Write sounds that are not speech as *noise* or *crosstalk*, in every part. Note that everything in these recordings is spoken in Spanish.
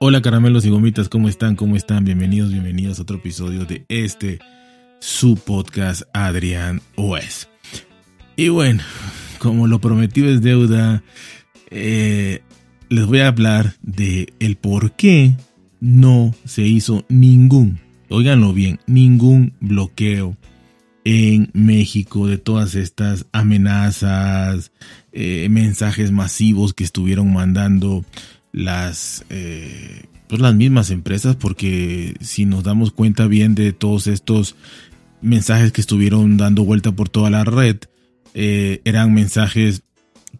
Hola caramelos y gomitas, ¿cómo están? ¿Cómo están? Bienvenidos, bienvenidos a otro episodio de este, su podcast Adrián OS. Y bueno, como lo prometido es deuda, eh, les voy a hablar de el por qué no se hizo ningún, oiganlo bien, ningún bloqueo en México de todas estas amenazas, eh, mensajes masivos que estuvieron mandando las, eh, pues las mismas empresas, porque si nos damos cuenta bien de todos estos mensajes que estuvieron dando vuelta por toda la red, eh, eran mensajes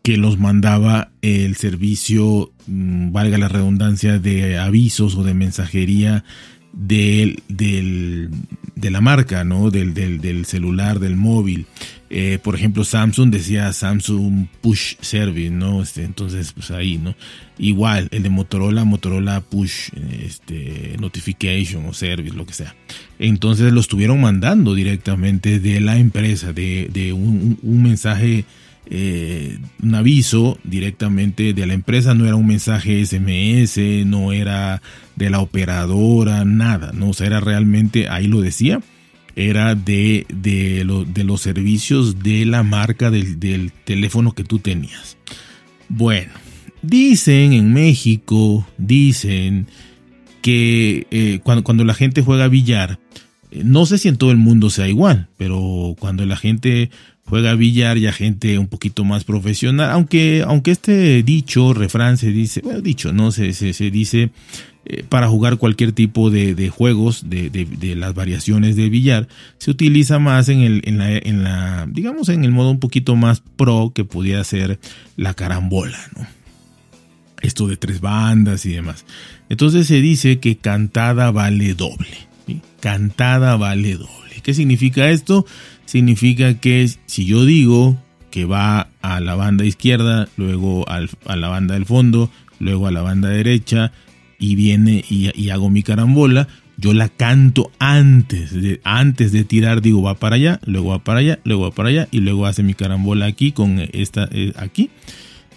que los mandaba el servicio, mm, valga la redundancia, de avisos o de mensajería del, del, de la marca, ¿no? Del, del, del celular, del móvil. Eh, por ejemplo, Samsung decía Samsung Push Service, ¿no? Este, entonces, pues ahí, ¿no? Igual, el de Motorola, Motorola Push este, Notification o Service, lo que sea. Entonces lo estuvieron mandando directamente de la empresa, de, de un, mensaje, eh, un aviso directamente de la empresa, no era un mensaje SMS, no era de la operadora, nada, ¿no? O sea, era realmente, ahí lo decía era de, de, de los servicios de la marca del, del, teléfono que tú tenías. Bueno, dicen en México, dicen que eh, cuando, cuando, la gente juega billar, eh, no sé si en todo el mundo sea igual, pero cuando la gente juega billar ya gente un poquito más profesional, aunque, aunque este dicho, refrán se dice, bueno, dicho, no, se, se, se dice eh, para jugar cualquier tipo de, de juegos de, de, las variaciones de billar se utiliza más en el en la, digamos en el modo un poquito más pro que pudiera ser la carambola no esto de tres bandas y demás. Entonces se dice que cantada vale doble cantada vale doble. Qué significa esto significa que si yo digo que va a la banda izquierda luego al, a la banda del fondo luego a la banda derecha y viene y, hago mi carambola, yo la canto antes de, antes de tirar, digo va para allá, luego va para allá, luego va para allá y luego hace mi carambola aquí con esta eh, aquí.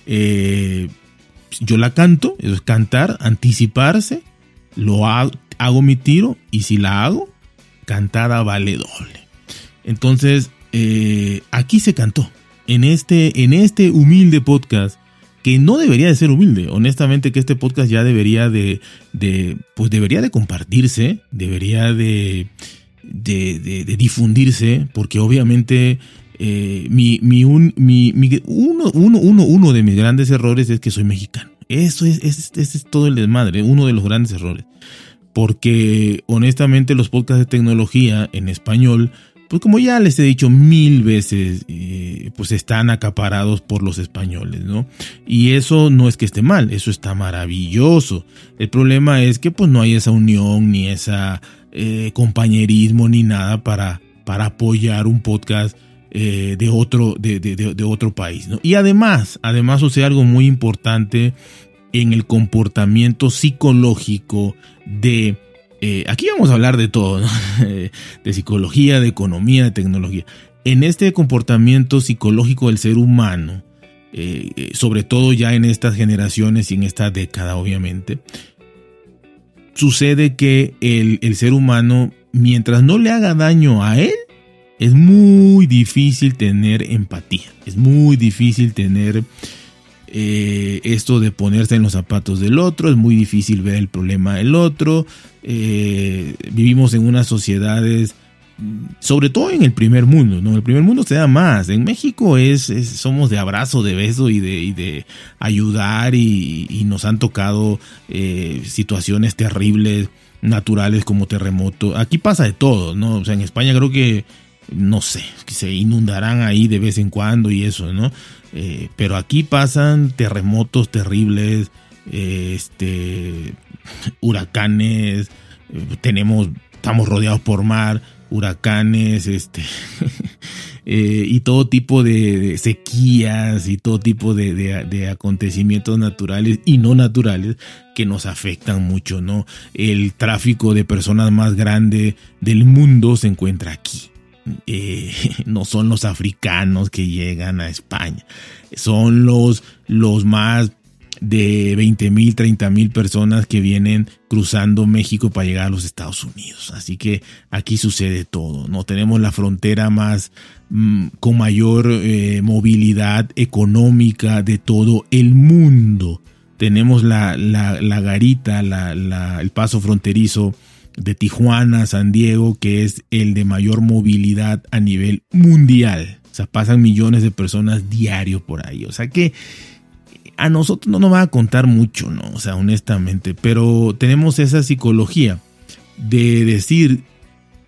Eh, yo la canto, eso es cantar, anticiparse, lo hago, hago mi tiro y si la hago, cantada vale doble. Entonces, eh, aquí se cantó. En este, en este humilde podcast que no debería de ser humilde. Honestamente que este podcast ya debería de, de pues debería de compartirse, debería de, de, de, difundirse, porque obviamente eh, mi, mi, un, mi, mi, uno, uno, uno, uno de mis grandes errores es que soy mexicano. Eso es, es, es, es todo el desmadre, uno de los grandes errores. Porque honestamente los podcasts de tecnología en español pues como ya les he dicho mil veces, pues están acaparados por los españoles, ¿no? Y eso no es que esté mal, eso está maravilloso. El problema es que pues no hay esa unión, ni esa eh, compañerismo, ni nada para, para apoyar un podcast eh, de, otro, de, otro país, ¿no? Y además, además sucede algo muy importante en el comportamiento psicológico de eh, aquí vamos a hablar de todo, ¿no? *laughs* de psicología, de economía, de tecnología. En este comportamiento psicológico del ser humano, eh, sobre todo ya en estas generaciones y en esta década, obviamente, sucede que el, el ser humano, mientras no le haga daño a él, es muy difícil tener empatía, es muy difícil tener eh, esto de ponerse en los zapatos del otro, es muy difícil ver el problema del otro, eh, vivimos en unas sociedades, sobre todo en el primer mundo, ¿no? El primer mundo se da más, en México es, somos de abrazo, de beso y de, ayudar y, y, nos han tocado eh, situaciones terribles, naturales como terremoto, aquí pasa de todo, ¿no? O sea, en España creo que no sé, se inundarán ahí de vez en cuando y eso, ¿no? Eh, pero aquí pasan terremotos terribles, este, huracanes, tenemos, estamos rodeados por mar, huracanes, este, *laughs* eh, y todo tipo de, sequías y todo tipo de, acontecimientos naturales y no naturales que nos afectan mucho, ¿no? El tráfico de personas más grande del mundo se encuentra aquí eh, *laughs* no son los africanos que llegan a España, son los, los más de 20 mil, 30 mil personas que vienen cruzando México para llegar a los Estados Unidos. Así que aquí sucede todo, ¿no? Tenemos la frontera más mm, con mayor eh, movilidad económica de todo el mundo. Tenemos la, la, garita, el paso fronterizo de Tijuana, San Diego, que es el de mayor movilidad a nivel mundial. O sea, pasan millones de personas diarios por ahí. O sea que a nosotros no nos va a contar mucho, ¿no? O sea, honestamente, pero tenemos esa psicología de decir,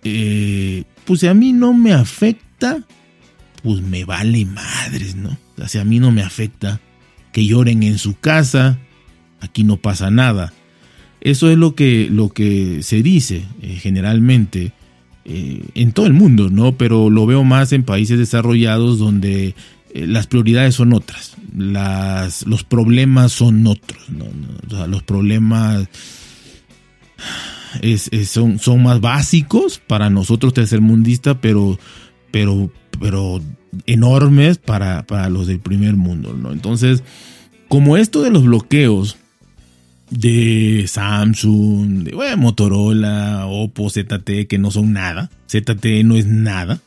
eh, pues si a mí no me afecta, pues me vale madres, ¿no? O sea, si a mí no me afecta, que lloren en su casa, aquí no pasa nada. Eso es lo que, lo que se dice eh, generalmente eh, en todo el mundo, ¿no? Pero lo veo más en países desarrollados donde eh, las prioridades son otras, las, los problemas son otros, los problemas son, son más básicos para nosotros tercermundistas, pero, pero, pero enormes para, para los del primer mundo, ¿no? Entonces, como esto de los bloqueos, de Samsung, de Motorola, Oppo, ZTE, que no son nada. ZTE no es nada.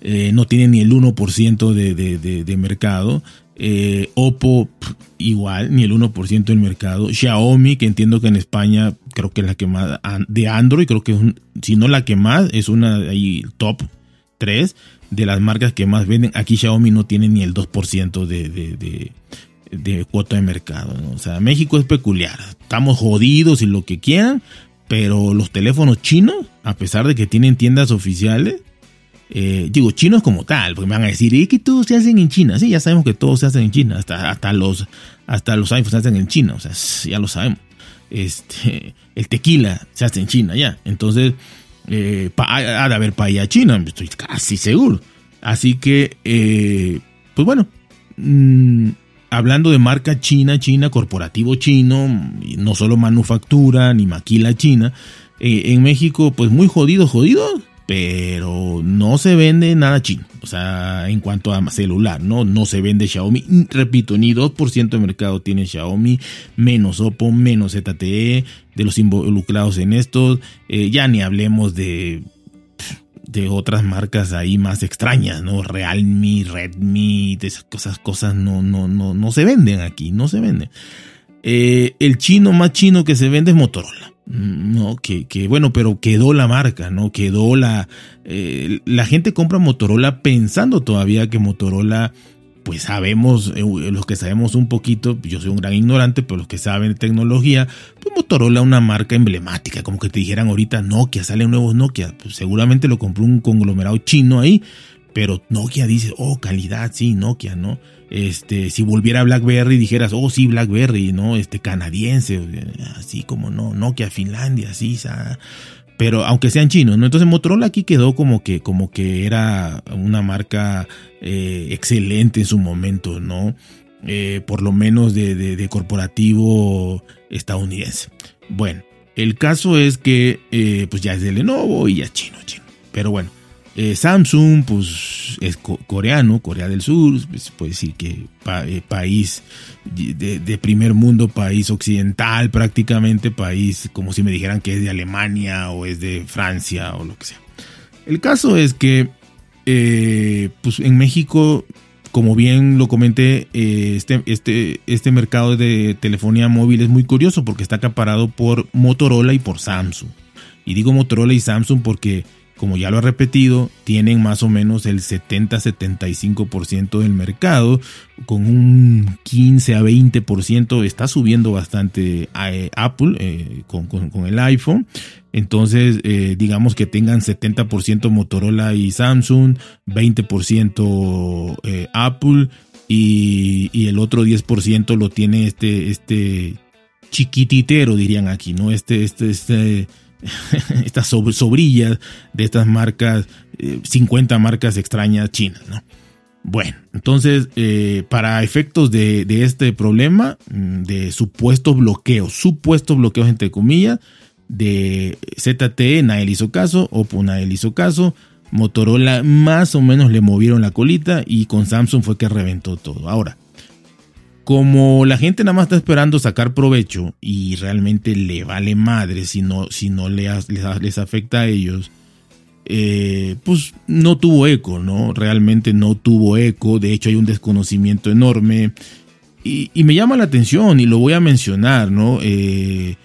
Eh, no tiene ni el 1% de, de, mercado. Eh, Oppo igual, ni el 1% del mercado. Xiaomi, que entiendo que en España creo que es la que más, de Android, creo que es si no la que más, es una ahí top 3 de las marcas que más venden. Aquí Xiaomi no tiene ni el 2% de, de cuota de mercado. O sea, México es peculiar. Estamos jodidos y lo que quieran, pero los teléfonos chinos, a pesar de que tienen tiendas oficiales, eh, digo, chinos como tal, porque me van a decir, ¿y que todos se hacen en China? Sí, ya sabemos que todos se hacen en China, hasta, hasta, los, hasta los iPhones se hacen en China, o sea, ya lo sabemos. Este, *laughs* el tequila se hace en China ya, entonces, eh, ha de haber país a China, estoy casi seguro. Así que, eh, pues bueno, mmm, hablando de marca china, china, corporativo chino, no solo manufactura ni maquila china, eh, en México pues muy jodido, jodido, pero no se vende nada chino. O sea, en cuanto a celular, ¿no? No se vende Xiaomi. Repito, ni 2% de mercado tiene Xiaomi, menos Oppo, menos ZTE, de los involucrados en esto. Eh, ya ni hablemos de de otras marcas ahí más extrañas, ¿no? Realme, Redmi, esas cosas, no, no, no, no se venden aquí, no se venden. Eh, el chino más chino que se vende es Motorola. No, que, que bueno, pero quedó la marca, ¿no? Quedó la... Eh, la gente compra Motorola pensando todavía que Motorola pues sabemos, eh, los que sabemos un poquito, yo soy un gran ignorante, pero los que saben de tecnología, pues Motorola una marca emblemática, como que te dijeran ahorita Nokia, salen nuevos Nokia, pues seguramente lo compró un conglomerado chino ahí, pero Nokia dice, oh, calidad, sí, Nokia, ¿no? Este, si volviera BlackBerry dijeras, oh, sí, BlackBerry, ¿no? Este, canadiense, así como no, Nokia, Finlandia, sí, pero aunque sean chinos, ¿no? Entonces Motorola aquí quedó como que, como que era una marca eh, excelente en su momento, ¿no? Eh, por lo menos de, corporativo estadounidense. Bueno, el caso es que eh, pues ya es de Lenovo y ya chino, chino. Pero bueno, eh, Samsung, pues es coreano, Corea del Sur, pues, puede decir que eh, país de, primer mundo, país occidental prácticamente, país como si me dijeran que es de Alemania o es de Francia o lo que sea. El caso es que, eh, pues en México, como bien lo comenté, este, este, este mercado de telefonía móvil es muy curioso porque está acaparado por Motorola y por Samsung. Y digo Motorola y Samsung porque como ya lo he repetido, tienen más o menos el 70-75% del mercado, con un 15 a 20% está subiendo bastante eh, Apple eh, con, el iPhone. Entonces, eh, digamos que tengan 70% Motorola y Samsung, 20% Apple y, y, el otro 10% lo tiene este, este chiquititero, dirían aquí, ¿no? Este, este, este *laughs* estas sobrillas de estas marcas, 50 eh, marcas extrañas chinas, ¿no? Bueno, entonces, eh, para efectos de, este problema, mm, de supuestos bloqueos, supuestos bloqueos entre comillas, de ZTE nadie hizo caso, Oppo nadie le hizo caso, Motorola más o menos le movieron la colita y con Samsung fue que reventó todo. Ahora, como la gente nada más está esperando sacar provecho y realmente le vale madre si no, si no les, les, afecta a ellos, eh, pues no tuvo eco, ¿no? Realmente no tuvo eco, de hecho hay un desconocimiento enorme y, me llama la atención y lo voy a mencionar, ¿no? Eh,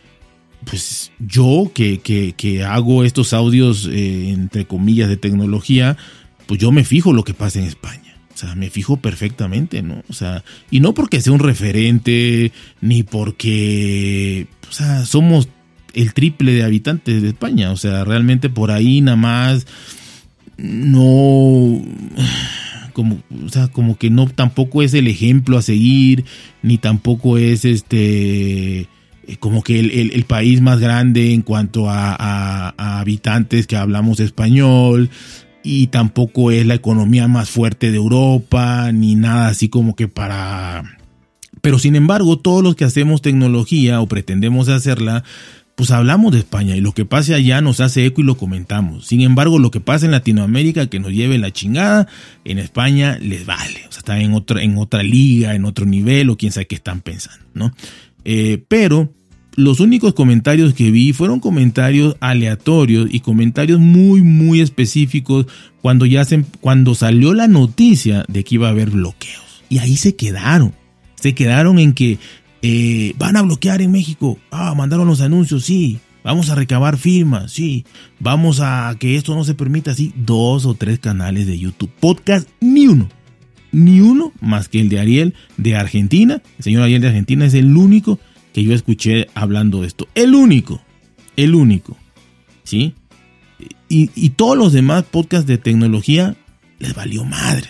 pues yo que, que, hago estos audios, eh, entre comillas, de tecnología, pues yo me fijo lo que pasa en España. O sea, me fijo perfectamente, ¿no? O sea, y no porque sea un referente, ni porque, o sea, somos el triple de habitantes de España. O sea, realmente por ahí nada más no como o sea como que no tampoco es el ejemplo a seguir ni tampoco es este como que el, país más grande en cuanto a, habitantes que hablamos español y tampoco es la economía más fuerte de Europa ni nada así como que para pero sin embargo todos los que hacemos tecnología o pretendemos hacerla pues hablamos de España y lo que pase allá nos hace eco y lo comentamos. Sin embargo, lo que pasa en Latinoamérica que nos lleve la chingada, en España les vale. O sea, están en otra, en otra liga, en otro nivel o quién sabe qué están pensando, ¿no? Eh, pero los únicos comentarios que vi fueron comentarios aleatorios y comentarios muy, muy específicos cuando ya se, cuando salió la noticia de que iba a haber bloqueos. Y ahí se quedaron. Se quedaron en que eh, van a bloquear en México. Ah, mandaron los anuncios, sí. Vamos a recabar firmas, sí. Vamos a que esto no se permita, sí. Dos o tres canales de YouTube. Podcast, ni uno. Ni uno más que el de Ariel de Argentina. El señor Ariel de Argentina es el único que yo escuché hablando esto. El único. El único. ¿Sí? Y, y todos los demás podcasts de tecnología les valió madre.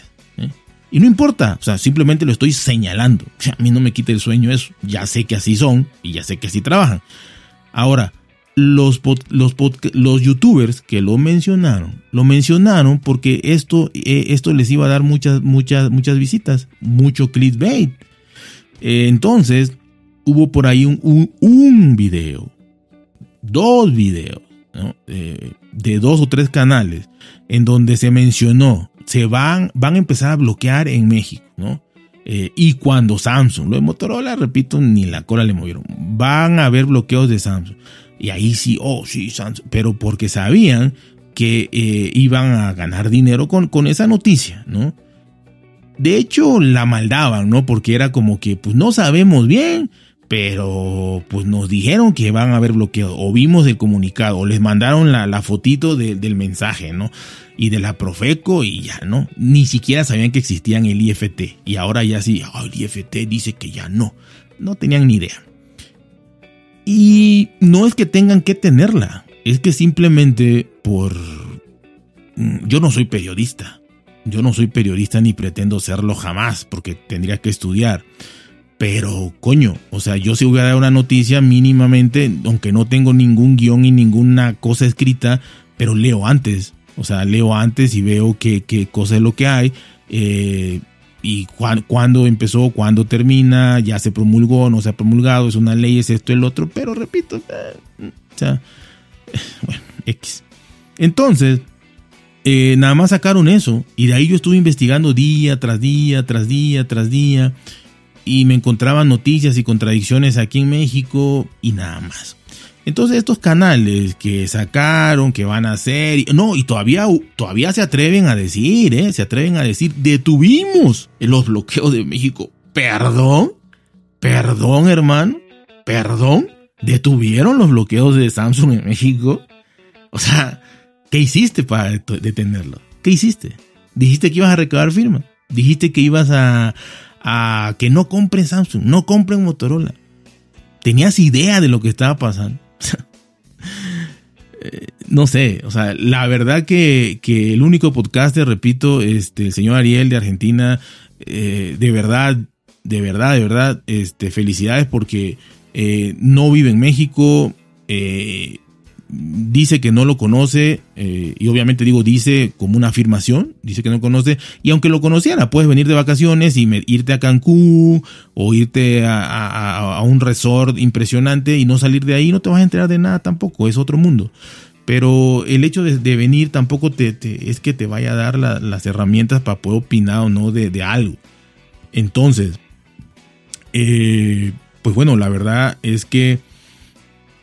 Y no importa, o sea, simplemente lo estoy señalando. a mí no me quita el sueño eso. Ya sé que así son y ya sé que así trabajan. Ahora, los, los, los youtubers que lo mencionaron, lo mencionaron porque esto, eh, esto les iba a dar muchas, muchas, muchas visitas, mucho clickbait. Eh, entonces, hubo por ahí un, un, video, dos videos, eh, de dos o tres canales, en donde se mencionó se van, van a empezar a bloquear en México, ¿no? Eh, y cuando Samsung, lo de Motorola, repito, ni la cola le movieron. Van a haber bloqueos de Samsung. Y ahí sí, oh, sí, Samsung. Pero porque sabían que eh, iban a ganar dinero con, con esa noticia, ¿no? De hecho, la maldaban, ¿no? Porque era como que, pues no sabemos bien, pero pues nos dijeron que van a haber bloqueos, o vimos el comunicado, o les mandaron la, la fotito del mensaje, ¿no? y de la Profeco y ya, ¿no? Ni siquiera sabían que existían el IFT. Y ahora ya sí, el IFT dice que ya no. No tenían ni idea. Y no es que tengan que tenerla, es que simplemente por... Mm, yo no soy periodista. Yo no soy periodista ni pretendo serlo jamás porque tendría que estudiar. Pero, coño, o sea, yo si voy a dar una noticia mínimamente, aunque no tengo ningún guion y ninguna cosa escrita, pero leo antes. O sea, leo antes y veo qué, qué cosa es lo que hay. Eh, y cuándo empezó, cuándo termina, ya se promulgó, no se ha promulgado, es una ley, es esto, el otro, pero repito, eh, o sea, *laughs* bueno, X. Entonces, eh, nada más sacaron eso y de ahí yo estuve investigando día tras día, tras día, tras día y me encontraba noticias y contradicciones aquí en México y nada más. Entonces estos canales que sacaron, que van a hacer, no, y todavía, todavía se atreven a decir, ¿eh? se atreven a decir, detuvimos los bloqueos de México. Perdón, perdón hermano, perdón, detuvieron los bloqueos de Samsung en México. O sea, ¿qué hiciste para detenerlo? ¿Qué hiciste? Dijiste que ibas a recabar firma. Dijiste que ibas a, a que no compren Samsung, no compren Motorola. ¿Tenías idea de lo que estaba pasando? *laughs* no sé, o sea, la verdad que, el único podcaster, repito, este, el señor Ariel de Argentina, eh, de verdad, de verdad, de verdad, este, felicidades porque eh, no vive en México, eh, dice que no lo conoce, eh, y obviamente digo dice como una afirmación, dice que no conoce, y aunque lo conociera, puedes venir de vacaciones y irte a Cancún o irte a, un resort impresionante y no salir de ahí, no te vas a enterar de nada tampoco, es otro mundo. Pero el hecho de, venir tampoco te, es que te vaya a dar las herramientas para poder opinar o no de, de algo. Entonces, eh, pues bueno, la verdad es que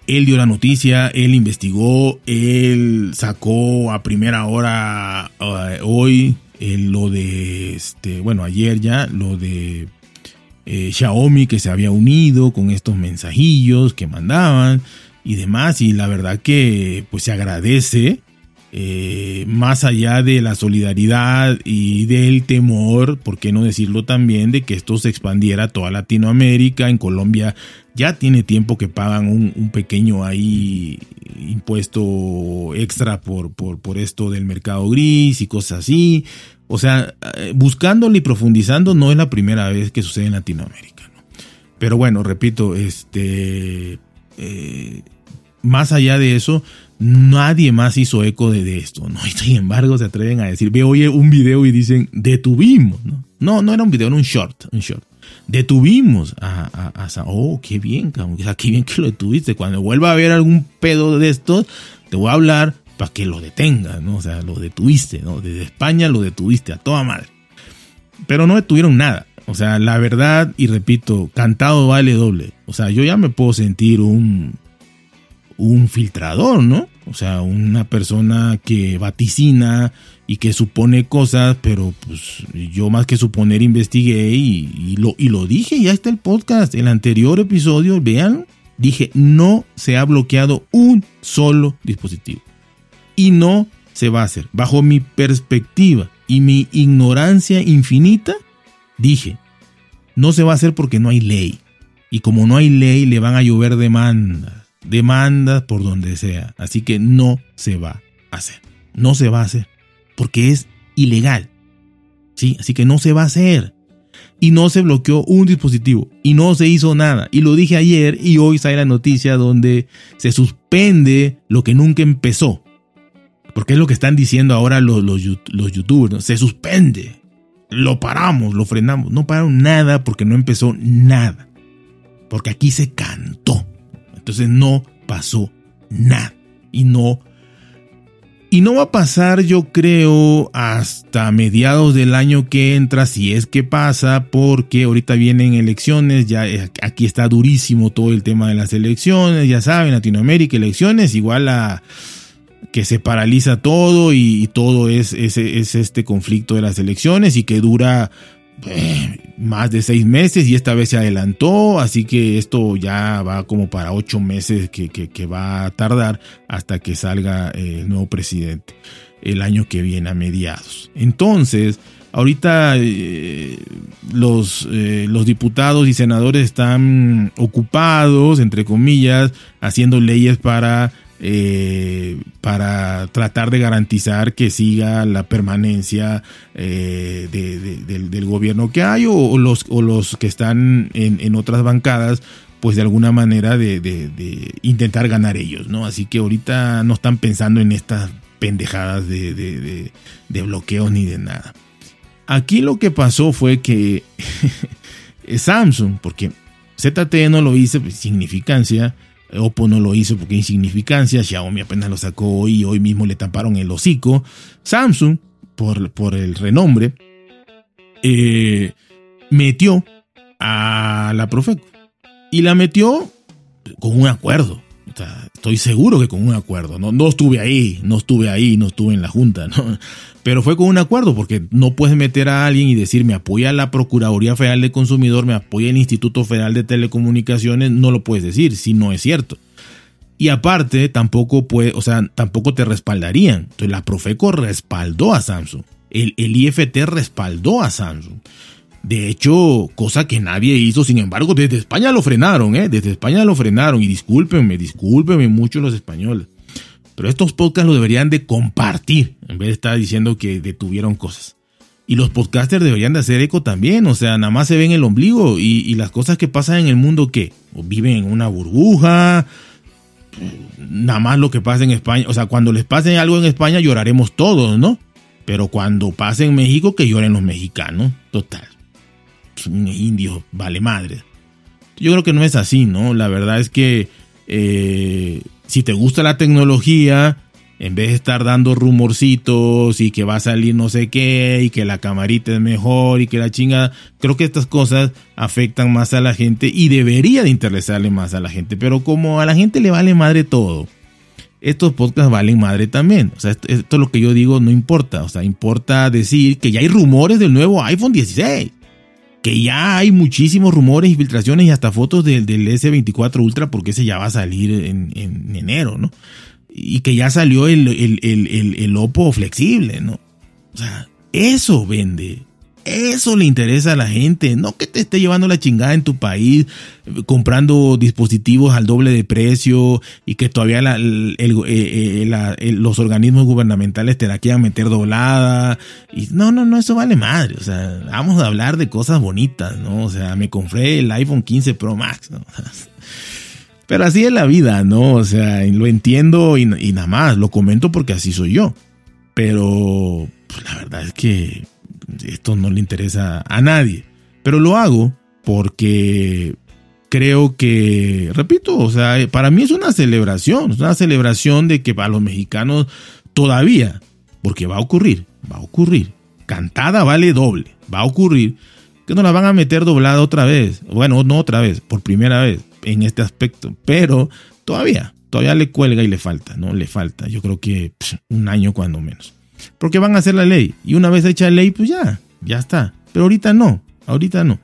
él dio la noticia, él investigó, él sacó a primera hora eh, hoy eh, lo de, este, bueno, ayer ya, lo de eh, Xiaomi que se había unido con estos mensajillos que mandaban y demás. Y la verdad que pues se agradece eh, más allá de la solidaridad y del temor, por qué no decirlo también, de que esto se expandiera a toda Latinoamérica. En Colombia ya tiene tiempo que pagan un, pequeño ahí impuesto extra por, por, esto del mercado gris y cosas así. O sea, eh, buscándolo y profundizando no es la primera vez que sucede en Latinoamérica. Pero bueno, repito, este... Eh, más allá de eso, nadie más hizo eco de, esto, ¿no? Y sin embargo se atreven a decir, ve oye un video y dicen, detuvimos, ¿no? No, era un video, era un short, un short. Detuvimos a, a, oh, qué bien, cabrón, qué bien que lo detuviste. Cuando vuelva a haber algún pedo de estos, te voy a hablar para que lo detengas, ¿no? O sea, lo detuviste, ¿no? Desde España lo detuviste a toda madre. Pero no detuvieron nada. O sea, la verdad, y repito, cantado vale doble. O sea, yo ya me puedo sentir un, un filtrador, ¿no? O sea, una persona que vaticina y que supone cosas, pero pues yo más que suponer investigué y, lo, y lo dije, ya está el podcast, el anterior episodio, vean, dije, no se ha bloqueado un solo dispositivo. Y no se va a hacer. Bajo mi perspectiva y mi ignorancia infinita, dije, no se va a hacer porque no hay ley. Y como no hay ley, le van a llover demandas demandas por donde sea. Así que no se va a hacer. No se va a hacer. Porque es ilegal. ¿Sí? Así que no se va a hacer. Y no se bloqueó un dispositivo. Y no se hizo nada. Y lo dije ayer y hoy sale la noticia donde se suspende lo que nunca empezó. Porque es lo que están diciendo ahora los, los, youtubers. Se suspende. Lo paramos, lo frenamos. No pararon nada porque no empezó nada. Porque aquí se cantó. Entonces no pasó nada. Y no. Y no va a pasar, yo creo, hasta mediados del año que entra, si es que pasa, porque ahorita vienen elecciones, ya aquí está durísimo todo el tema de las elecciones, ya saben, Latinoamérica, elecciones, igual a que se paraliza todo y, todo es, es, es, este conflicto de las elecciones y que dura eh, más de seis meses y esta vez se adelantó, así que esto ya va como para ocho meses que, va a tardar hasta que salga eh, el nuevo presidente el año que viene a mediados. Entonces, ahorita eh, los, los diputados y senadores están ocupados, entre comillas, haciendo leyes para eh, para tratar de garantizar que siga la permanencia eh, del, gobierno que hay o, los, o los que están en, otras bancadas pues de alguna manera de, intentar ganar ellos, ¿no? Así que ahorita no están pensando en estas pendejadas de, bloqueos ni de nada. Aquí lo que pasó fue que *laughs* Samsung, porque ZT no lo hice, pues, significancia, Oppo no lo hizo porque insignificancia, Xiaomi apenas lo sacó hoy hoy mismo le taparon el hocico. Samsung, por, por el renombre, eh, metió a la Profeco. Y la metió con un acuerdo estoy seguro que con un acuerdo. No, no estuve ahí, no estuve ahí, no estuve en la junta. Pero fue con un acuerdo porque no puedes meter a alguien y decir me apoya la Procuraduría Federal de Consumidor, me apoya el Instituto Federal de Telecomunicaciones, no lo puedes decir si no es cierto. Y aparte, tampoco puede, o sea, tampoco te respaldarían. Entonces la Profeco respaldó a Samsung. El, el IFT respaldó a Samsung. De hecho, cosa que nadie hizo, sin embargo, desde España lo frenaron, ¿eh? Desde España lo frenaron. Y discúlpenme, discúlpenme mucho los españoles. Pero estos podcasts lo deberían de compartir, en vez de estar diciendo que detuvieron cosas. Y los podcasters deberían de hacer eco también, o sea, nada más se ven el ombligo y, las cosas que pasan en el mundo, ¿qué? O viven en una burbuja, nada más lo que pasa en España, o sea, cuando les pase algo en España lloraremos todos, ¿no? Pero cuando pase en México, que lloren los mexicanos, total indio, vale madre. Yo creo que no es así, ¿no? La verdad es que eh, si te gusta la tecnología, En vez de estar dando rumorcitos y que va a salir no sé qué y que la camarita es mejor y que la chingada, creo que estas cosas afectan más a la gente y debería de interesarle más a la gente. Pero como a la gente le vale madre todo, estos podcasts valen madre también. O sea, esto, esto, es lo que yo digo, no importa. O sea, importa decir que ya hay rumores del nuevo iPhone 16 que ya hay muchísimos rumores y filtraciones y hasta fotos del, del S24 Ultra porque ese ya va a salir en, en enero, ¿no? Y que ya salió el, el, el, el, Oppo flexible, ¿no? O sea, eso vende. Eso le interesa a la gente, no que te esté llevando la chingada en tu país, comprando dispositivos al doble de precio y que todavía eh, eh, los organismos gubernamentales te la quieran meter doblada. No, no, no, eso vale madre. O sea, vamos a hablar de cosas bonitas, ¿no? O sea, me compré el iPhone 15 Pro Max, ¿no? *laughs* Pero así es la vida, ¿no? O sea, lo entiendo y, y nada más, lo comento porque así soy yo. Pero pues, la verdad es que esto no le interesa a nadie. Pero lo hago porque creo que, repito, o sea, para mí es una celebración, es una celebración de que para los mexicanos todavía, porque va a ocurrir, va a ocurrir, cantada vale doble, va a ocurrir que nos la van a meter doblada otra vez, bueno, no otra vez, por primera vez en este aspecto, pero todavía, todavía le cuelga y le falta, ¿no? Le falta, yo creo que un año cuando menos. Porque van a hacer la ley. Y una vez hecha la ley, pues ya, ya está. Pero ahorita no, ahorita no.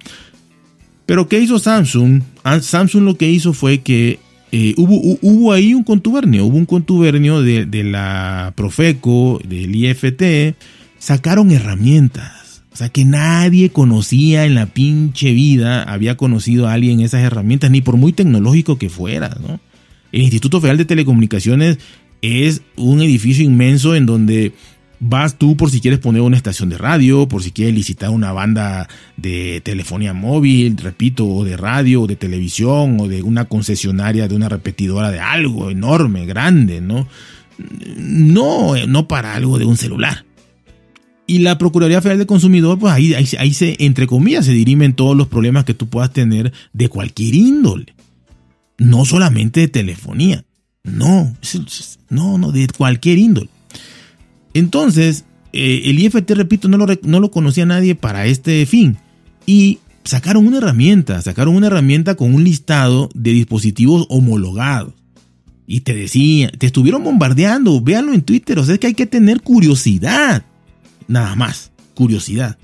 Pero ¿qué hizo Samsung? Ah, Samsung lo que hizo fue que eh, hubo, hubo ahí un contubernio, hubo un contubernio de, de la Profeco, del IFT, sacaron herramientas. O sea, que nadie conocía en la pinche vida, había conocido a alguien esas herramientas, ni por muy tecnológico que fuera, ¿no? El Instituto Federal de Telecomunicaciones es un edificio inmenso en donde Vas tú por si quieres poner una estación de radio, por si quieres licitar una banda de telefonía móvil, repito, o de radio, o de televisión, o de una concesionaria de una repetidora de algo enorme, grande, ¿no? No, no para algo de un celular. Y la Procuraduría Federal del Consumidor, pues ahí, ahí, ahí se, entre comillas, se dirimen todos los problemas que tú puedas tener de cualquier índole. No solamente de telefonía. No, no, no, de cualquier índole. Entonces, eh, el IFT, repito, no lo, no lo conocía nadie para este fin. Y sacaron una herramienta, sacaron una herramienta con un listado de dispositivos homologados. Y te decía, te estuvieron bombardeando, véanlo en Twitter, o sea, es que hay que tener curiosidad. Nada más, curiosidad.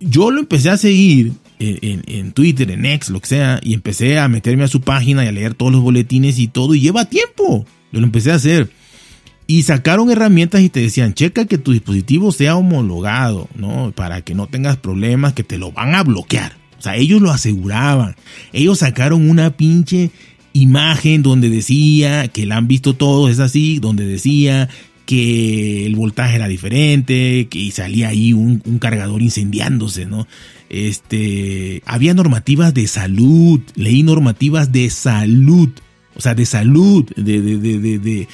Yo lo empecé a seguir en, en, Twitter, en X, lo que sea, y empecé a meterme a su página y a leer todos los boletines y todo, y lleva tiempo. Yo lo empecé a hacer. Y sacaron herramientas y te decían, checa que tu dispositivo sea homologado, ¿no? Para que no tengas problemas, que te lo van a bloquear. O sea, ellos lo aseguraban. Ellos sacaron una pinche imagen donde decía, que la han visto todos, es así, donde decía que el voltaje era diferente, que salía ahí un, cargador incendiándose, ¿no? Este, había normativas de salud, leí normativas de salud, o sea, de salud, de, de, de, de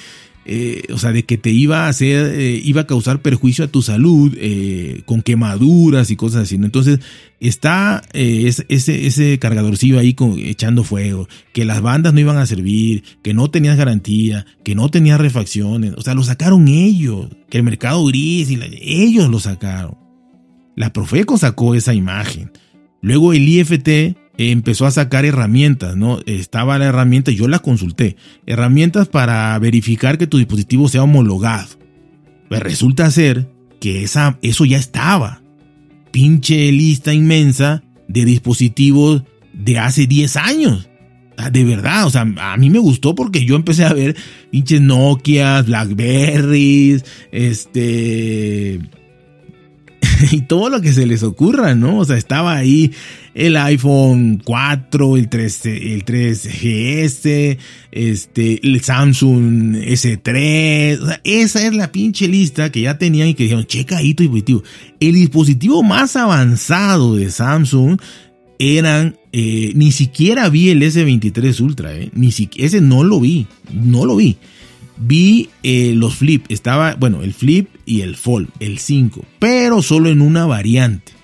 eh, o sea, de que te iba a hacer, eh, iba a causar perjuicio a tu salud eh, con quemaduras y cosas así. ¿no? Entonces, está ese, ese cargadorcillo ahí echando fuego, que las bandas no iban a servir, que no tenías garantía, que no tenías refacciones. O sea, lo sacaron ellos, que el mercado gris, y ellos lo sacaron. La Profeco sacó esa imagen. Luego el IFT empezó a sacar herramientas, ¿no? Estaba la herramienta, yo la consulté, herramientas para verificar que tu dispositivo sea homologado. Pues resulta ser que esa, eso ya estaba. Pinche lista inmensa de dispositivos de hace 10 años. Ah, de verdad, o sea, a mí me gustó porque yo empecé a ver pinches Nokia, Blackberries, este, *laughs* y todo lo que se les ocurra, ¿no? O sea, estaba ahí el iPhone 4, el 3, el 3GS, este, el Samsung S3. O sea, esa es la pinche lista que ya tenían y que dijeron, checa ahí tu dispositivo. El dispositivo más avanzado de Samsung eran, eh, ni siquiera vi el S23 Ultra, eh, ni siquiera, ese no lo vi, no lo vi. Vi eh, los flip, estaba, bueno, el flip y el fold, el 5, pero solo en una variante.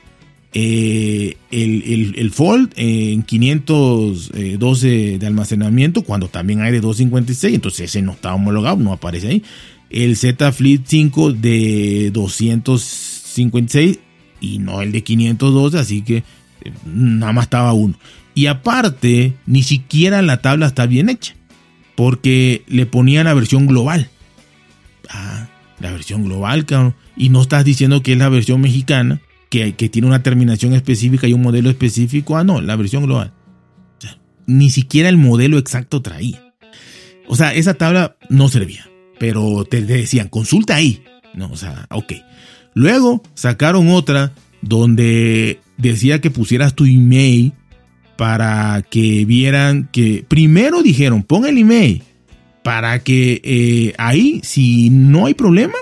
Eh, el, el, fold en 512 de almacenamiento, cuando también hay de 256, entonces ese no está homologado, no aparece ahí. el Z Flip 5 de 256 y no el de 512, así que eh, nada más estaba uno. Y aparte, ni siquiera la tabla está bien hecha, porque le ponían la versión global. Ah, la versión global, cabrón. Y no estás diciendo que es la versión mexicana, que, tiene una terminación específica y un modelo específico. Ah, no, la versión global. ni siquiera el modelo exacto traía. O sea, esa tabla no servía, pero te decían, consulta ahí. No, o sea, ok. Luego sacaron otra donde decía que pusieras tu email para que vieran que primero dijeron, pon el email para que eh, ahí, si no hay problema,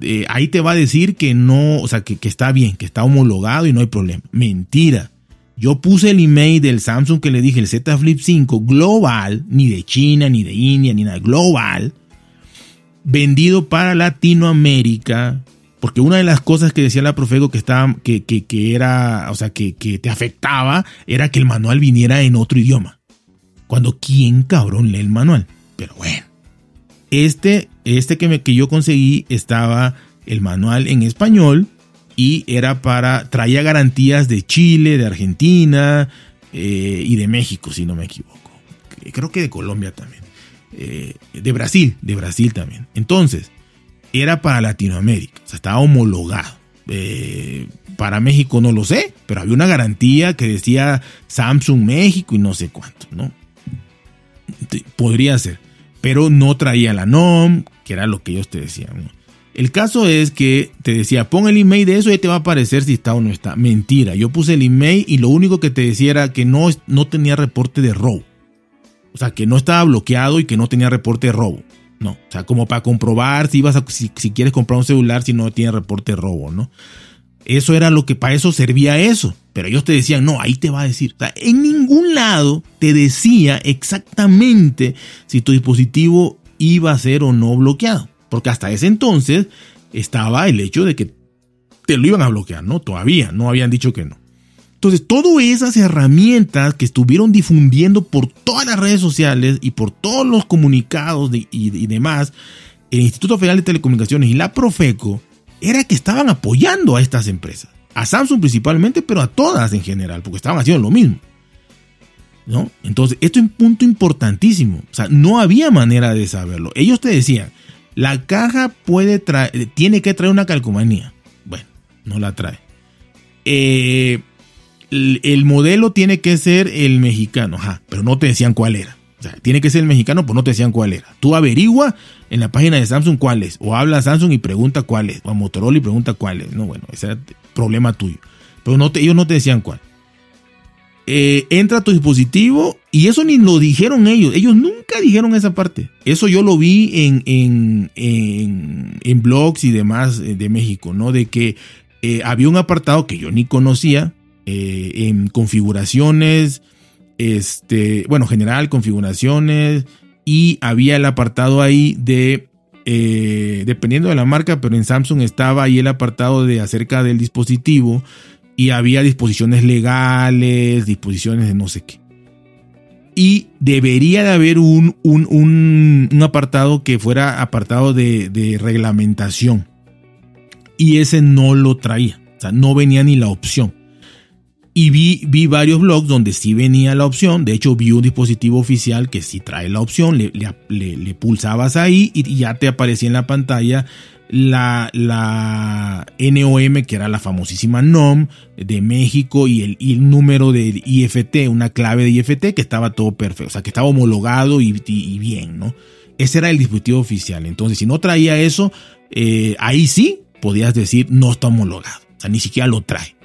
eh, ahí te va a decir que no, o sea, que, que, está bien, que está homologado y no hay problema. Mentira. Yo puse el email del Samsung que le dije, el Z Flip 5 global, ni de China, ni de India, ni nada, global, vendido para Latinoamérica, porque una de las cosas que decía la Profego que estaba, que, que, que era, o sea, que, que, te afectaba, era que el manual viniera en otro idioma. Cuando quién cabrón lee el manual. Pero bueno. Este, este que, yo conseguí estaba el manual en español y era para, traía garantías de Chile, de Argentina eh, y de México, si no me equivoco. Creo que de Colombia también. Eh, de Brasil, de Brasil también. Entonces, era para Latinoamérica, o sea, estaba homologado. Eh, para México no lo sé, pero había una garantía que decía Samsung México y no sé cuánto, ¿no? Podría ser, pero no traía la NOM, que era lo que ellos te decían. El caso es que te decía, pon el email de eso y te va a aparecer si está o no está. Mentira, yo puse el email y lo único que te decía era que no, no tenía reporte de robo. O sea, que no estaba bloqueado y que no tenía reporte de robo. No, o sea, como para comprobar si, vas a, si, quieres comprar un celular si no tiene reporte de robo, ¿no? Eso era lo que para eso servía eso. Pero ellos te decían, no, ahí te va a decir. O sea, en ningún lado te decía exactamente si tu dispositivo iba a ser o no bloqueado. Porque hasta ese entonces estaba el hecho de que te lo iban a bloquear, ¿no? Todavía, no habían dicho que no. Entonces, todas esas herramientas que estuvieron difundiendo por todas las redes sociales y por todos los comunicados y, y, demás, el Instituto Federal de Telecomunicaciones y la Profeco, era que estaban apoyando a estas empresas. A Samsung principalmente, pero a todas en general, porque estaban haciendo lo mismo. ¿No? Entonces, esto es un punto importantísimo. O sea, no había manera de saberlo. Ellos te decían, la caja puede traer, tiene que traer una calcomanía. Bueno, no la trae. Eh, el, modelo tiene que ser el mexicano, ajá, pero no te decían cuál era. O sea, tiene que ser el mexicano, pero no te decían cuál era. Tú averigua en la página de Samsung cuál es. O habla a Samsung y pregunta cuál es. O a Motorola y pregunta cuál es. No, bueno, ese es problema tuyo. Pero ellos no te decían cuál. Eh, entra a tu dispositivo y eso ni lo dijeron ellos. Ellos nunca dijeron esa parte. Eso yo lo vi en, en, en, blogs y demás eh, de México, ¿no? De que eh, había un apartado que yo ni conocía en configuraciones, este, bueno, general, configuraciones y había el apartado ahí de dependiendo de la marca, pero en Samsung estaba ahí el apartado de acerca del dispositivo y había disposiciones legales, disposiciones de no sé qué. Y debería de haber un, un, apartado que fuera apartado de, de, reglamentación. Y ese no lo traía. O sea, no venía ni la opción. Y vi, vi varios blogs donde sí venía la opción. De hecho, vi un dispositivo oficial que sí trae la opción. Le, le, pulsabas ahí y ya te aparecía en la pantalla la, la NOM, que era la famosísima NOM de México, y el, el, número de IFT, una clave de IFT, que estaba todo perfecto, o sea, que estaba homologado y, y, bien, ¿no? Ese era el dispositivo oficial. Entonces, si no traía eso, eh, ahí sí podías decir no está homologado, o sea, ni siquiera lo trae.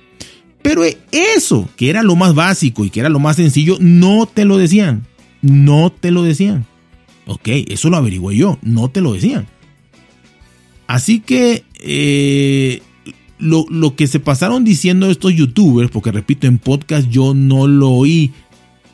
Pero eso, que era lo más básico y que era lo más sencillo, no te lo decían. No te lo decían. Ok, eso lo averigué yo, no te lo decían. Así que eh, lo, que se pasaron diciendo estos youtubers, porque repito, en podcast yo no lo oí,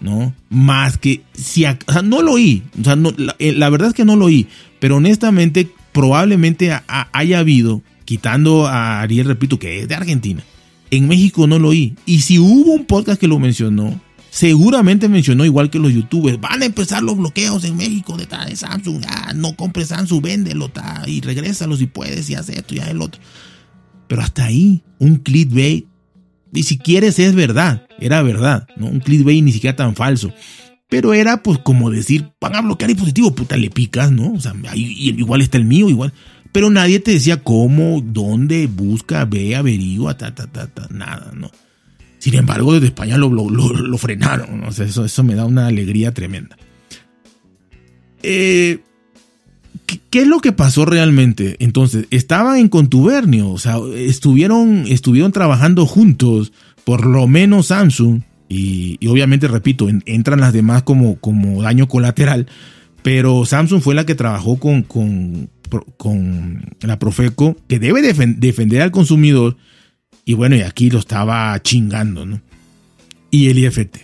¿no? Más que, si, o sea, no lo oí, o sea, eh, la, verdad es que no lo oí, pero honestamente probablemente haya habido, quitando a Ariel, repito, que es de Argentina, en México no lo oí. Y si hubo un podcast que lo mencionó, seguramente mencionó igual que los youtubers, van a empezar los bloqueos en México de, de Samsung, ah, no compres Samsung, véndelo ta, y regrésalos si puedes y haz esto y haz el otro. Pero hasta ahí, un clickbait, y si quieres es verdad, era verdad, ¿no? Un clickbait ni siquiera tan falso. Pero era pues como decir, van a bloquear dispositivos, puta, le picas, ¿no? O sea, ahí, igual está el mío, igual. Pero nadie te decía cómo, dónde, busca, ve, averigua, ta, ta, ta, ta, nada, ¿no? Sin embargo, desde España lo, lo, frenaron. O sea, eso, eso me da una alegría tremenda. Eh, ¿qué, es lo que pasó realmente? Entonces, estaban en contubernio, o sea, estuvieron, estuvieron trabajando juntos, por lo menos Samsung, y, obviamente, repito, entran las demás como, como daño colateral, pero Samsung fue la que trabajó con, con, con la Profeco, que debe defender al consumidor y bueno, y aquí lo estaba chingando, ¿no? Y el IFT.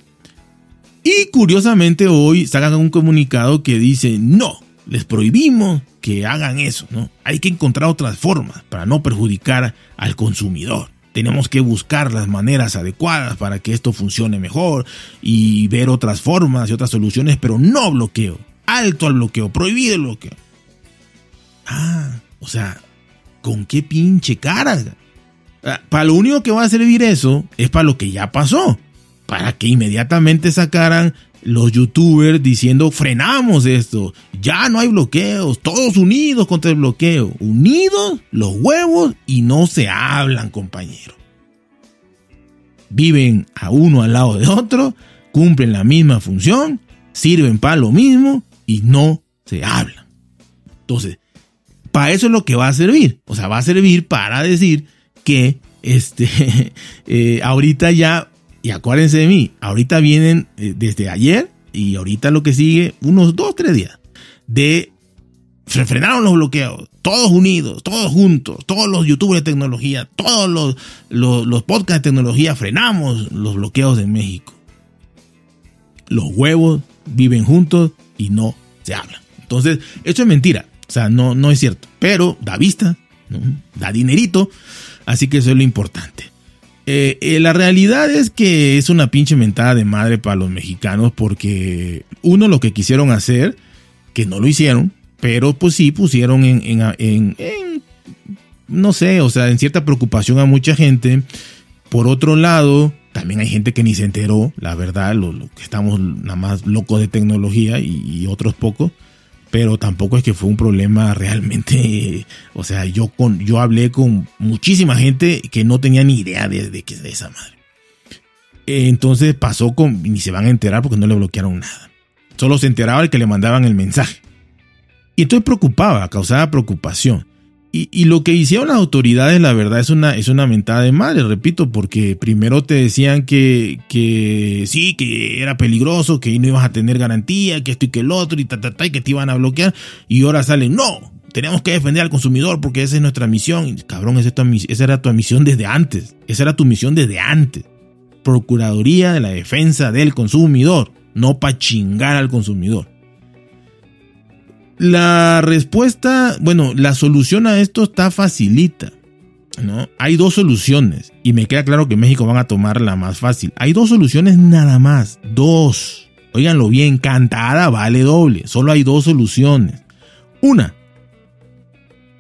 Y curiosamente hoy sacan un comunicado que dice, no, les prohibimos que hagan eso, ¿no? Hay que encontrar otras formas para no perjudicar al consumidor. Tenemos que buscar las maneras adecuadas para que esto funcione mejor y ver otras formas y otras soluciones, pero no bloqueo. Alto al bloqueo, prohibido el bloqueo. Ah, o sea, ¿con qué pinche cara? Ah, para lo único que va a servir eso es para lo que ya pasó. Para que inmediatamente sacaran los youtubers diciendo frenamos esto, ya no hay bloqueos, todos unidos contra el bloqueo, unidos los huevos y no se hablan compañeros. Viven a uno al lado de otro, cumplen la misma función, sirven para lo mismo y no se hablan. Entonces, para eso es lo que va a servir. O sea, va a servir para decir que este, *laughs* eh, ahorita ya, y acuérdense de mí, ahorita vienen eh, desde ayer y ahorita lo que sigue, unos dos, tres días, de frenaron los bloqueos, todos unidos, todos juntos, todos los youtubers de tecnología, todos los, los, podcasts de tecnología, frenamos los bloqueos en México. Los huevos viven juntos y no se hablan. Entonces, esto es mentira. O sea, no, no es cierto. Pero da vista, da dinerito. Así que eso es lo importante. Eh, eh, la realidad es que es una pinche mentada de madre para los mexicanos porque uno lo que quisieron hacer, que no lo hicieron, pero pues sí pusieron en, en, no sé, o sea, en cierta preocupación a mucha gente. Por otro lado, también hay gente que ni se enteró, la verdad, lo, que estamos nada más locos de tecnología y, y otros pocos pero tampoco es que fue un problema realmente, o sea, yo con yo hablé con muchísima gente que no tenía ni idea de, de, de esa madre. Entonces pasó con ni se van a enterar porque no le bloquearon nada. Solo se enteraba el que le mandaban el mensaje. Y entonces preocupaba, causaba preocupación. Y, lo que hicieron las autoridades, la verdad, es una, es una mentada de madre, repito, porque primero te decían que, que sí, que era peligroso, que no ibas a tener garantía, que esto y que el otro, y ta, ta, y que te iban a bloquear, y ahora salen, no, tenemos que defender al consumidor porque esa es nuestra misión. cabrón, esa, esa era tu misión desde antes, esa era tu misión desde antes. Procuraduría de la Defensa del Consumidor, no para chingar al consumidor. La respuesta, bueno, la solución a esto está facilita. ¿no? Hay dos soluciones y me queda claro que México van a tomar la más fácil. Hay dos soluciones nada más, dos. Óiganlo bien, cantada vale doble. Solo hay dos soluciones. Una,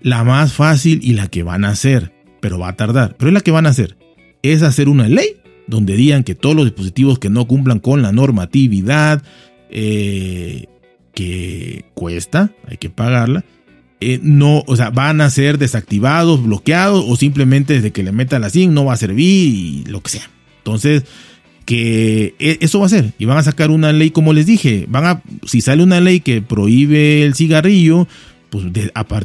la más fácil y la que van a hacer, pero va a tardar, pero es la que van a hacer. Es hacer una ley donde digan que todos los dispositivos que no cumplan con la normatividad, eh, que cuesta, hay que pagarla, eh, no, o sea, van a ser desactivados, bloqueados o simplemente desde que le metan la SIM no va a servir y lo que sea. Entonces, que e, eso va a ser y van a sacar una ley como les dije, van a si sale una ley que prohíbe el cigarrillo, pues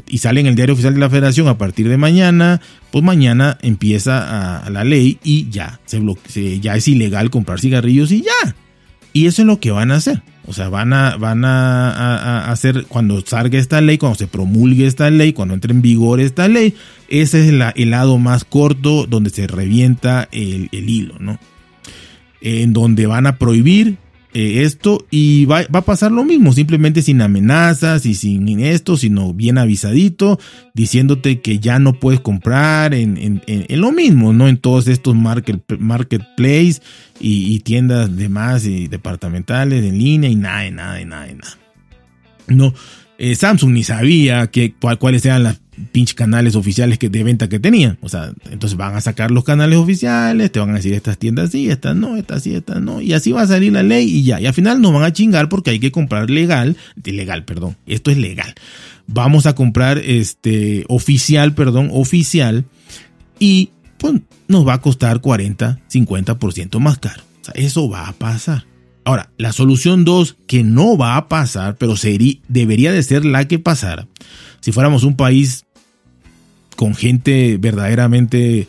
y sale en el diario oficial de la Federación a partir de mañana, pues mañana empieza a, la ley y ya se, ya es ilegal comprar cigarrillos y ya. Y eso es lo que van a hacer. O sea, van a, van a, hacer, cuando salga esta ley, cuando se promulgue esta ley, cuando entre en vigor esta ley, ese es el lado más corto donde se revienta el, hilo, ¿no? En donde van a prohibir eh, esto y va, a pasar lo mismo, simplemente sin amenazas y sin esto, sino bien avisadito, diciéndote que ya no puedes comprar en, lo mismo, ¿no? En todos estos market, marketplace y, tiendas demás y departamentales en línea y nada, nada, nada, nada. No, eh, Samsung ni sabía que, cuáles eran las pinches canales oficiales que, de venta que tenían. O sea, entonces van a sacar los canales oficiales, te van a decir estas tiendas sí, estas no, estas sí, estas no. Y así va a salir la ley y ya. Y al final nos van a chingar porque hay que comprar legal, legal, perdón. Esto es legal. Vamos a comprar este oficial, perdón, oficial. Y pues nos va a costar 40, 50% más caro. O sea, eso va a pasar. Ahora, la solución 2, que no va a pasar, pero sería, debería de ser la que pasara, si fuéramos un país con gente verdaderamente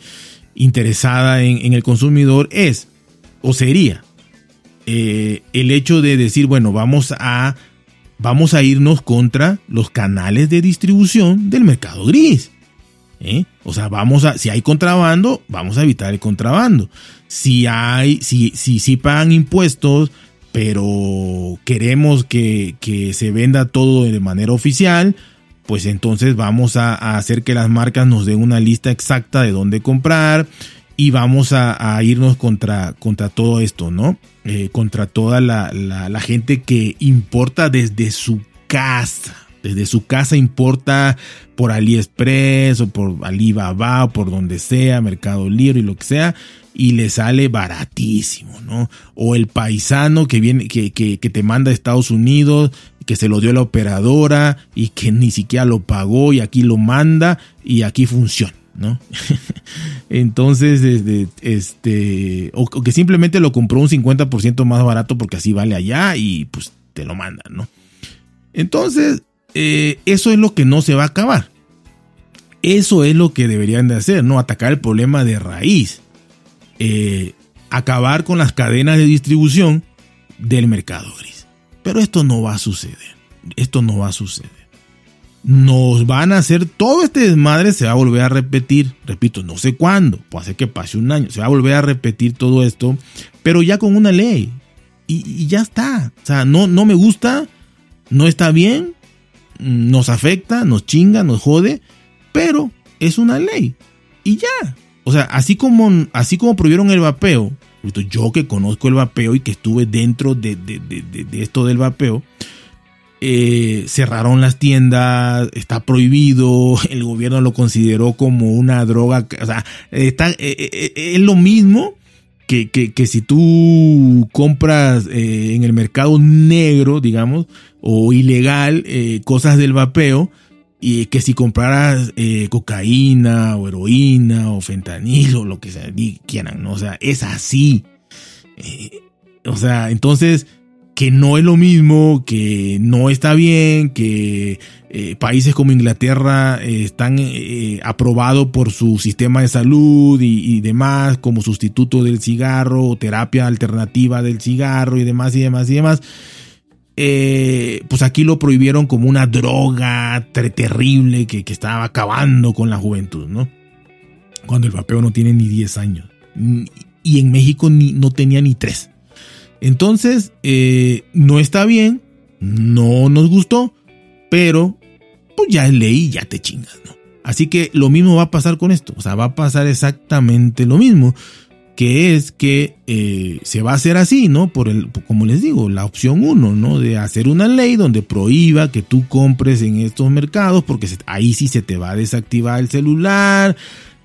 interesada en, el consumidor, es o sería eh, el hecho de decir, bueno, vamos a, vamos a irnos contra los canales de distribución del mercado gris. ¿eh? O sea, vamos a, si hay contrabando, vamos a evitar el contrabando. Si hay, si, si, si pagan impuestos, pero queremos que, que se venda todo de manera oficial, pues entonces vamos a, hacer que las marcas nos den una lista exacta de dónde comprar y vamos a, irnos contra, contra todo esto, ¿no? Eh, contra toda la, gente que importa desde su casa. Desde su casa importa por AliExpress o por Alibaba o por donde sea, Mercado Libre y lo que sea, y le sale baratísimo, ¿no? O el paisano que viene, que, que, que te manda a Estados Unidos que se lo dio la operadora y que ni siquiera lo pagó y aquí lo manda y aquí funciona, ¿no? *laughs* Entonces, este, este o, que simplemente lo compró un 50% más barato porque así vale allá y pues te lo mandan, ¿no? Entonces, eh, eso es lo que no se va a acabar. Eso es lo que deberían de hacer, ¿no? Atacar el problema de raíz. Eh, acabar con las cadenas de distribución del mercado gris. Pero esto no va a suceder. Esto no va a suceder. Nos van a hacer todo este desmadre, se va a volver a repetir. Repito, no sé cuándo, puede ser que pase un año, se va a volver a repetir todo esto, pero ya con una ley. Y, ya está. O sea, no, no me gusta, no está bien, nos afecta, nos chinga, nos jode, pero es una ley. Y ya. O sea, así como, así como prohibieron el vapeo, yo que conozco el vapeo y que estuve dentro de, esto del vapeo, eh, cerraron las tiendas, está prohibido, *laughs* el gobierno lo consideró como una droga, o sea, está, eh, eh, es lo mismo que, que, si tú compras en el mercado negro, digamos, o ilegal, cosas del vapeo, y que si compraras eh, cocaína o heroína o fentanilo lo que sea, quieran, ¿no? O sea, es así. Eh, o sea, entonces, que no es lo mismo, que no está bien, que eh, países como Inglaterra están aprobados por su sistema de salud y, y, demás como sustituto del cigarro o terapia alternativa del cigarro y demás y demás y demás eh, pues aquí lo prohibieron como una droga terrible que, estaba acabando con la juventud, ¿no? Cuando el vapeo no tiene ni 10 años. Y en México ni, no tenía ni 3. Entonces, eh, no está bien, no nos gustó, pero pues ya es ley ya te chingas, ¿no? Así que lo mismo va a pasar con esto, o sea, va a pasar exactamente lo mismo que es que eh, se va a hacer así, ¿no? Por el, como les digo, la opción uno, ¿no? De hacer una ley donde prohíba que tú compres en estos mercados, porque ahí sí se te va a desactivar el celular,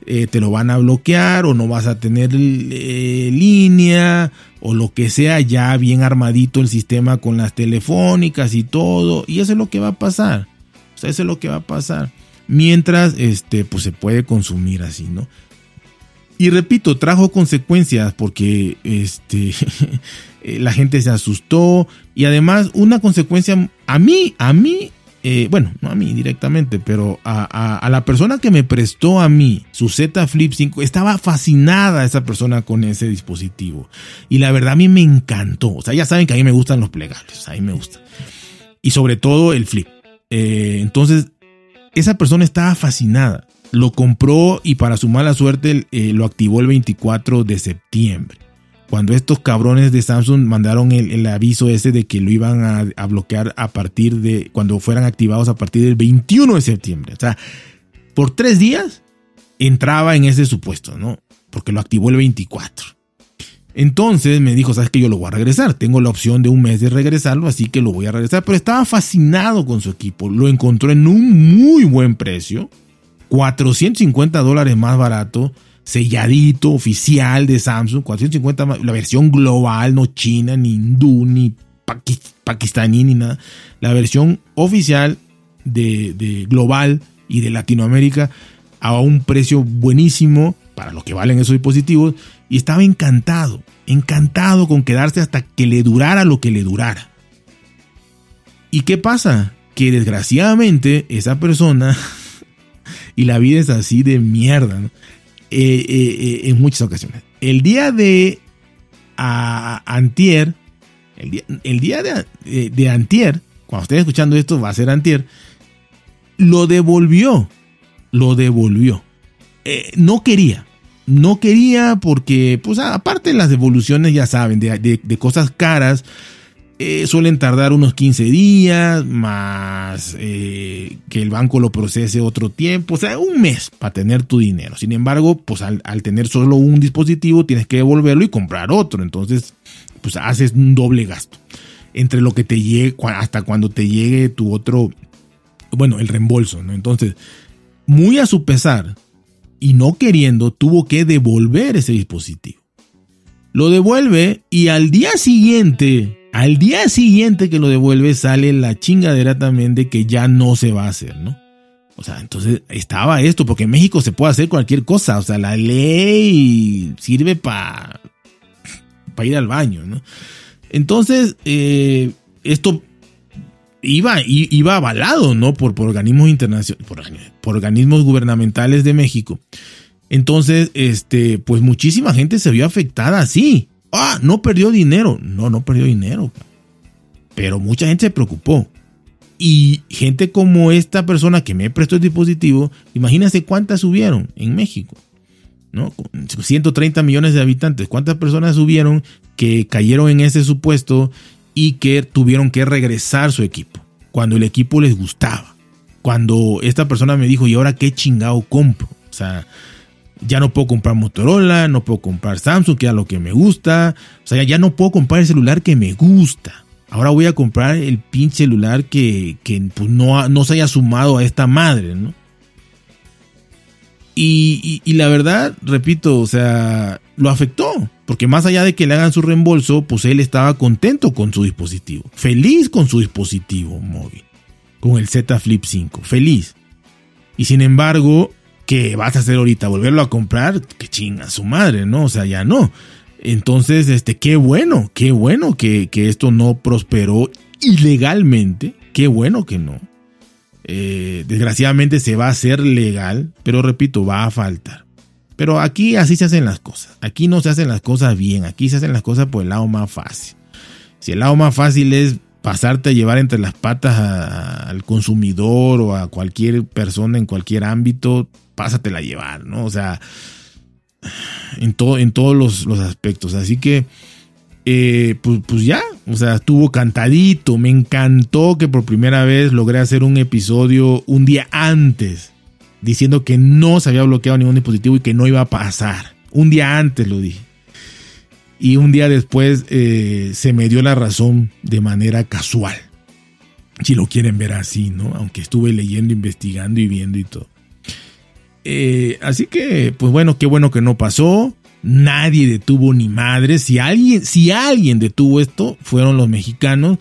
eh, te lo van a bloquear o no vas a tener eh, línea o lo que sea, ya bien armadito el sistema con las telefónicas y todo, y eso es lo que va a pasar. O sea, eso es lo que va a pasar. Mientras, este, pues se puede consumir así, ¿no? Y repito, trajo consecuencias porque este, *laughs* la gente se asustó y además una consecuencia a mí, a mí, eh, bueno, no a mí directamente, pero a, la persona que me prestó a mí su Z Flip 5, estaba fascinada esa persona con ese dispositivo. Y la verdad a mí me encantó. O sea, ya saben que a mí me gustan los plegables, a mí me gusta. Y sobre todo el Flip. Eh, entonces, esa persona estaba fascinada lo compró y para su mala suerte eh, lo activó el 24 de septiembre. cuando estos cabrones de Samsung mandaron el, aviso ese de que lo iban a, a, bloquear a partir de, cuando fueran activados a partir del 21 de septiembre. O sea, por tres días entraba en ese supuesto, ¿no? Porque lo activó el 24. Entonces me dijo, sabes que yo lo voy a regresar, tengo la opción de un mes de regresarlo, así que lo voy a regresar, pero estaba fascinado con su equipo, lo encontró en un muy buen precio, 450 dólares más barato, selladito, oficial de Samsung, 450, la versión global, no china, ni hindú, ni pakistaní, ni nada, la versión oficial de, de global y de Latinoamérica a un precio buenísimo para lo que valen esos dispositivos y estaba encantado, encantado con quedarse hasta que le durara lo que le durara. ¿Y qué pasa? Que desgraciadamente esa persona, *laughs* y la vida es así de mierda, eh, eh, eh, en muchas ocasiones. El día de Antier, el día, de, Antier, cuando estés escuchando esto va a ser Antier, lo devolvió, lo devolvió. no quería, no quería porque, pues aparte las devoluciones, ya saben, de, cosas caras, eh, suelen tardar unos 15 días, más eh, que el banco lo procese otro tiempo, o sea, un mes para tener tu dinero. Sin embargo, pues al, tener solo un dispositivo, tienes que devolverlo y comprar otro. Entonces, pues haces un doble gasto. Entre lo que te llegue, hasta cuando te llegue tu otro, bueno, el reembolso. Entonces, muy a su pesar, y no queriendo tuvo que devolver ese dispositivo. Lo devuelve y al día siguiente, al día siguiente que lo devuelve sale la chingadera también de que ya no se va a hacer, ¿no? O sea, entonces estaba esto, porque en México se puede hacer cualquier cosa, o sea, la ley sirve para ir al baño, ¿no? Entonces, eh, esto iba, iba avalado, ¿no? Por, por organismos internacionales, por, organismos gubernamentales de México. Entonces, este, pues muchísima gente se vio afectada así. Ah, no perdió dinero. No, no perdió dinero. Pero mucha gente se preocupó. Y gente como esta persona que me prestó el dispositivo, imagínense cuántas subieron en México. ¿no? 130 millones de habitantes. ¿Cuántas personas subieron que cayeron en ese supuesto y que tuvieron que regresar su equipo cuando el equipo les gustaba. Cuando esta persona me dijo, ¿y ahora qué chingado compro? O sea, ya no puedo comprar Motorola, no puedo comprar Samsung, que es lo que me gusta. O sea, ya no puedo comprar el celular que me gusta. Ahora voy a comprar el pinche celular que, pues, no, no se haya sumado a esta madre, ¿no? Y, y, la verdad, repito, o sea, lo afectó. Porque más allá de que le hagan su reembolso, pues él estaba contento con su dispositivo. Feliz con su dispositivo móvil. Con el Z Flip 5. Feliz. Y sin embargo, ¿qué vas a hacer ahorita? ¿Volverlo a comprar? Que chinga su madre, ¿no? O sea, ya no. Entonces, este, qué bueno, qué bueno que, que esto no prosperó ilegalmente. Qué bueno que no. Eh, desgraciadamente se va a hacer legal, pero repito, va a faltar. Pero aquí así se hacen las cosas. Aquí no se hacen las cosas bien. Aquí se hacen las cosas por el lado más fácil. Si el lado más fácil es pasarte a llevar entre las patas al consumidor o a cualquier persona en cualquier ámbito, pásatela llevar, ¿no? O sea, en, todo, en todos los, los aspectos. Así que eh, pues, pues, ya, o sea, estuvo cantadito. Me encantó que por primera vez logré hacer un episodio un día antes, diciendo que no se había bloqueado ningún dispositivo y que no iba a pasar. Un día antes lo dije. Y un día después eh, se me dio la razón de manera casual. Si lo quieren ver así, ¿no? Aunque estuve leyendo, investigando y viendo y todo. Eh, así que, pues bueno, qué bueno que no pasó. Nadie detuvo ni madre. Si alguien, si alguien detuvo esto, fueron los mexicanos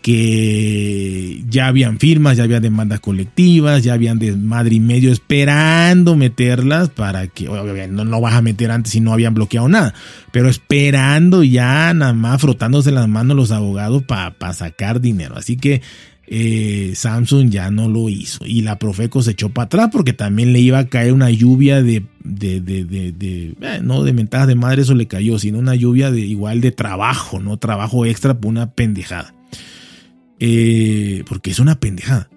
que ya habían firmas, ya habían demandas colectivas, ya habían de madre y medio esperando meterlas para que, no, no vas a meter antes si no habían bloqueado nada, pero esperando ya nada más frotándose las manos los abogados para sacar dinero. Así que eh, Samsung ya no lo hizo. Y la Profeco se echó para atrás porque también le iba a caer una lluvia de, de, de, de, eh, no de mentadas de madre, eso le cayó, sino una lluvia de igual de trabajo, ¿no? Trabajo extra por una pendejada. Eh, porque es una pendejada.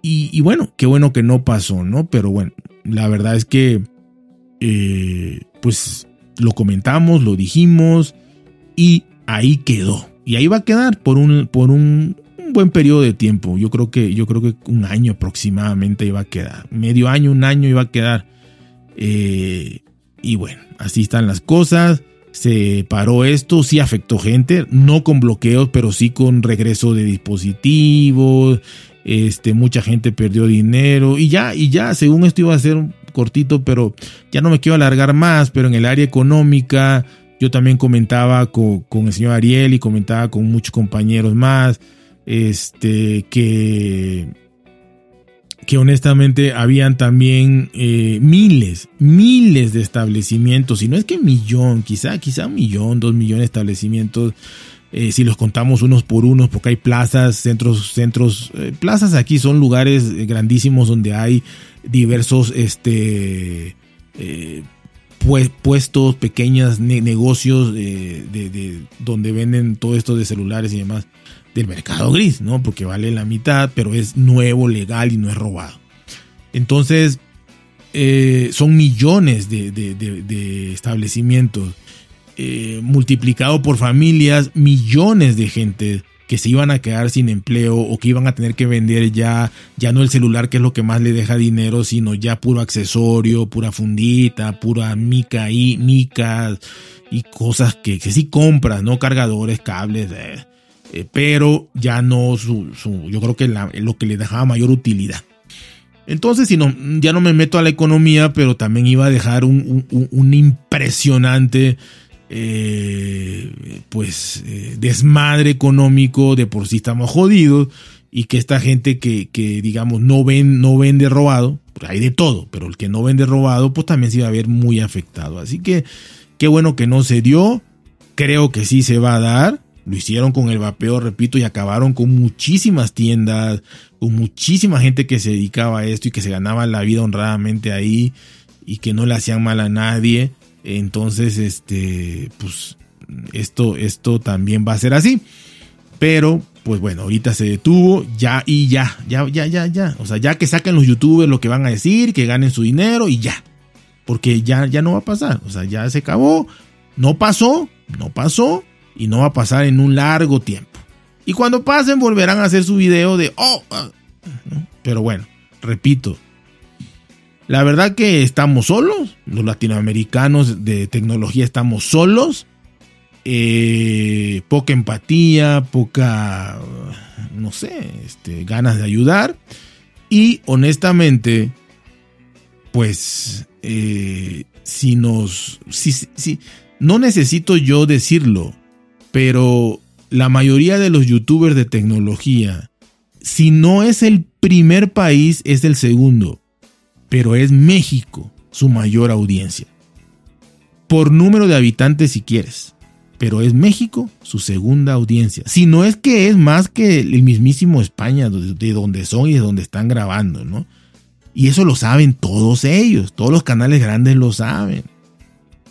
Y, y, bueno, qué bueno que no pasó, ¿no? Pero bueno, la verdad es que, pues lo comentamos, lo dijimos y ahí quedó. Y ahí va a quedar por un, por un, buen periodo de tiempo. Yo creo que, yo creo que un año aproximadamente iba a quedar. Medio año, un año iba a quedar. Eh, y bueno, así están las cosas. Se paró esto, sí afectó gente, no con bloqueos, pero sí con regreso de dispositivos. Este, mucha gente perdió dinero y ya, y ya, según esto iba a ser cortito, pero ya no me quiero alargar más, pero en el área económica, yo también comentaba con, con el señor Ariel y comentaba con muchos compañeros más este, que, que honestamente habían también eh, miles, miles de establecimientos, y no es que millón, quizá, quizá un millón, dos millones de establecimientos, eh, si los contamos unos por unos, porque hay plazas, centros, centros, eh, plazas aquí son lugares grandísimos donde hay diversos, este, puestos, pequeños negocios de, donde venden todo esto de celulares y demás del mercado gris, ¿no? Porque vale la mitad, pero es nuevo, legal y no es robado. Entonces, eh, son millones de, establecimientos, eh, multiplicado por familias, millones de gente que se iban a quedar sin empleo o que iban a tener que vender ya, ya no el celular que es lo que más le deja dinero, sino ya puro accesorio, pura fundita, pura mica y micas y cosas que, que sí compras, ¿no? Cargadores, cables, eh, eh, pero ya no su, yo creo que lo que le dejaba mayor utilidad. Entonces, si no, ya no me meto a la economía, pero también iba a dejar un, impresionante eh, pues eh, desmadre económico, de por sí estamos jodidos, y que esta gente que, que digamos no ven, no vende robado, pues hay de todo, pero el que no vende robado, pues también se iba a ver muy afectado. Así que qué bueno que no se dio, creo que sí se va a dar. Lo hicieron con el vapeo, repito, y acabaron con muchísimas tiendas, con muchísima gente que se dedicaba a esto y que se ganaba la vida honradamente ahí y que no le hacían mal a nadie. Entonces, este, pues, esto, esto también va a ser así. Pero, pues bueno, ahorita se detuvo, ya y ya, ya, ya, ya, ya. O sea, ya que saquen los youtubers lo que van a decir, que ganen su dinero y ya. Porque ya, ya no va a pasar. O sea, ya se acabó. No pasó, no pasó y no va a pasar en un largo tiempo. Y cuando pasen volverán a hacer su video de, oh, ah", pero bueno, repito, la verdad que estamos solos, los latinoamericanos de tecnología estamos solos, eh, poca empatía, poca, no sé, este, ganas de ayudar y honestamente, pues, eh, si nos, si, si, no necesito yo decirlo, pero la mayoría de los youtubers de tecnología, si no es el primer país, es el segundo, pero es México su mayor audiencia. Por número de habitantes si quieres, pero es México su segunda audiencia. Si no es que es más que el mismísimo España, de donde son y de donde están grabando, ¿no? Y eso lo saben todos ellos, todos los canales grandes lo saben.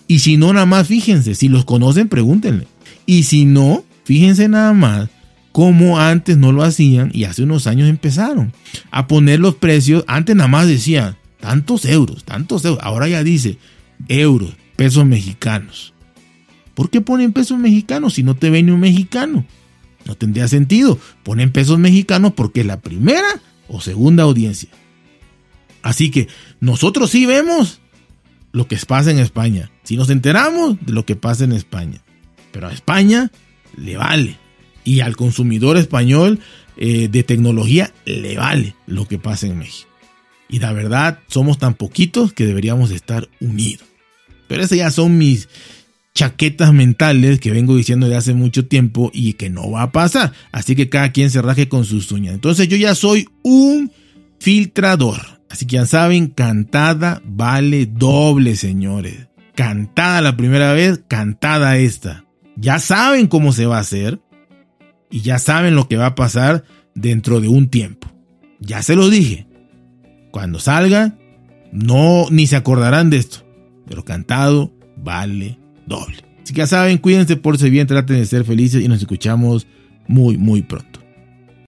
Y si no, nada más fíjense, si los conocen, pregúntenle. Y si no, fíjense nada más cómo antes no lo hacían y hace unos años empezaron a poner los precios. Antes nada más decían tantos euros, tantos euros. Ahora ya dice euros, pesos mexicanos. ¿Por qué ponen pesos mexicanos si no te ven un mexicano? No tendría sentido. Ponen pesos mexicanos porque es la primera o segunda audiencia. Así que nosotros sí vemos lo que pasa en España. Si nos enteramos de lo que pasa en España. Pero a España le vale. Y al consumidor español eh, de tecnología le vale lo que pasa en México. Y la verdad, somos tan poquitos que deberíamos estar unidos. Pero esas ya son mis chaquetas mentales que vengo diciendo de hace mucho tiempo y que no va a pasar. Así que cada quien se raje con sus uñas. Entonces yo ya soy un filtrador. Así que ya saben, cantada vale doble, señores. Cantada la primera vez, cantada esta ya saben cómo se va a hacer y ya saben lo que va a pasar dentro de un tiempo. Ya se lo dije. Cuando salga, no ni se acordarán de esto, pero cantado vale doble. Así que ya saben, cuídense por si bien, traten de ser felices y nos escuchamos muy, muy pronto.